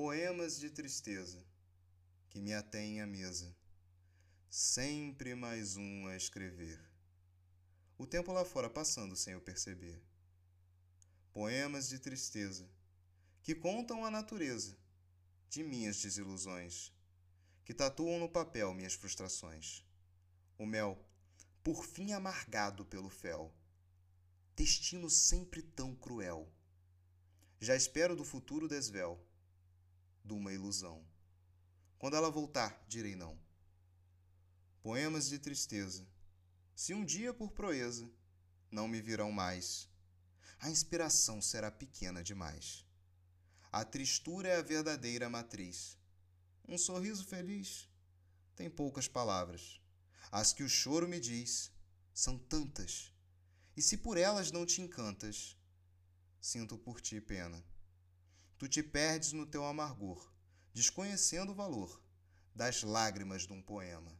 Poemas de tristeza que me atêm à mesa, sempre mais um a escrever. O tempo lá fora passando sem eu perceber. Poemas de tristeza que contam a natureza de minhas desilusões, que tatuam no papel minhas frustrações. O mel, por fim amargado pelo fel, destino sempre tão cruel. Já espero do futuro desvel de uma ilusão. Quando ela voltar, direi não. Poemas de tristeza. Se um dia por proeza não me virão mais, a inspiração será pequena demais. A tristura é a verdadeira matriz. Um sorriso feliz tem poucas palavras. As que o choro me diz são tantas. E se por elas não te encantas, sinto por ti pena. Tu te perdes no teu amargor, desconhecendo o valor das lágrimas de um poema.